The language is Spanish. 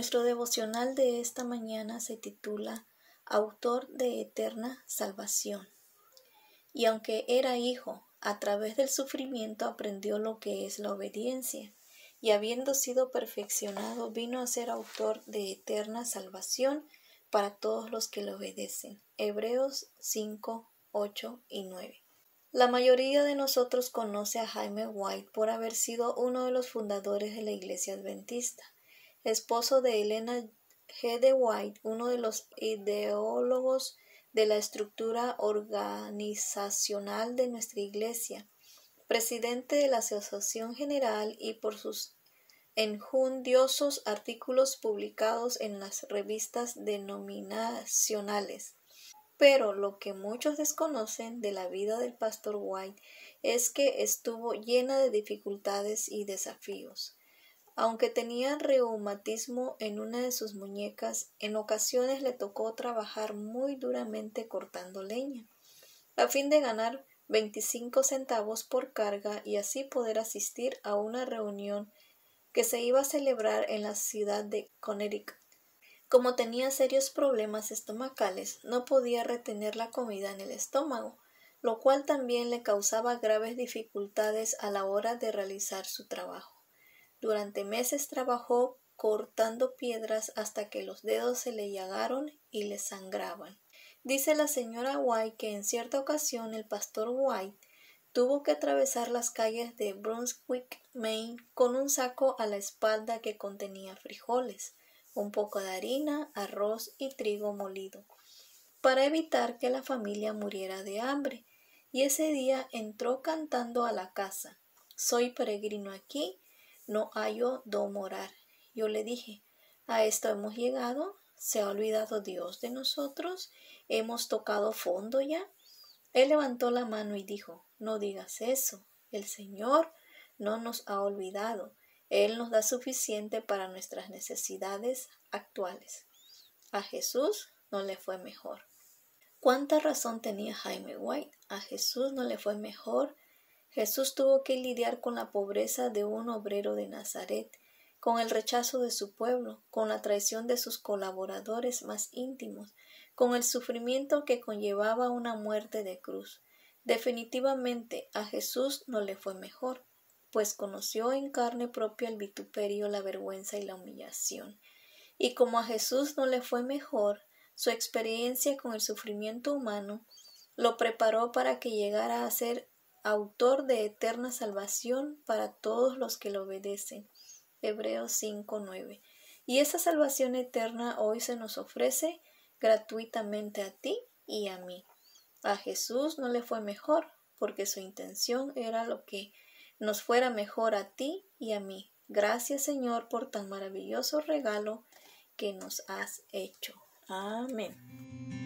Nuestro devocional de esta mañana se titula Autor de eterna salvación. Y aunque era hijo, a través del sufrimiento aprendió lo que es la obediencia, y habiendo sido perfeccionado vino a ser autor de eterna salvación para todos los que le obedecen. Hebreos 5, 8 y 9. La mayoría de nosotros conoce a Jaime White por haber sido uno de los fundadores de la Iglesia Adventista, esposo de Elena G. de White, uno de los ideólogos de la estructura organizacional de nuestra Iglesia, presidente de la Asociación General y por sus enjundiosos artículos publicados en las revistas denominacionales. Pero lo que muchos desconocen de la vida del pastor White es que estuvo llena de dificultades y desafíos. Aunque tenía reumatismo en una de sus muñecas, en ocasiones le tocó trabajar muy duramente cortando leña, a fin de ganar 25 centavos por carga y así poder asistir a una reunión que se iba a celebrar en la ciudad de Connecticut. Como tenía serios problemas estomacales, no podía retener la comida en el estómago, lo cual también le causaba graves dificultades a la hora de realizar su trabajo. Durante meses trabajó cortando piedras hasta que los dedos se le llagaron y le sangraban. Dice la señora White que en cierta ocasión el pastor White tuvo que atravesar las calles de Brunswick, Maine, con un saco a la espalda que contenía frijoles un poco de harina, arroz y trigo molido, para evitar que la familia muriera de hambre, y ese día entró cantando a la casa. Soy peregrino aquí, no hallo do morar. Yo le dije, a esto hemos llegado, se ha olvidado Dios de nosotros, hemos tocado fondo ya. Él levantó la mano y dijo, no digas eso, el Señor no nos ha olvidado, él nos da suficiente para nuestras necesidades actuales. A Jesús no le fue mejor. ¿Cuánta razón tenía Jaime White? A Jesús no le fue mejor. Jesús tuvo que lidiar con la pobreza de un obrero de Nazaret, con el rechazo de su pueblo, con la traición de sus colaboradores más íntimos, con el sufrimiento que conllevaba una muerte de cruz. Definitivamente a Jesús no le fue mejor pues conoció en carne propia el vituperio, la vergüenza y la humillación. Y como a Jesús no le fue mejor, su experiencia con el sufrimiento humano lo preparó para que llegara a ser autor de eterna salvación para todos los que lo obedecen. Hebreos 5:9. Y esa salvación eterna hoy se nos ofrece gratuitamente a ti y a mí. A Jesús no le fue mejor, porque su intención era lo que nos fuera mejor a ti y a mí. Gracias Señor por tan maravilloso regalo que nos has hecho. Amén.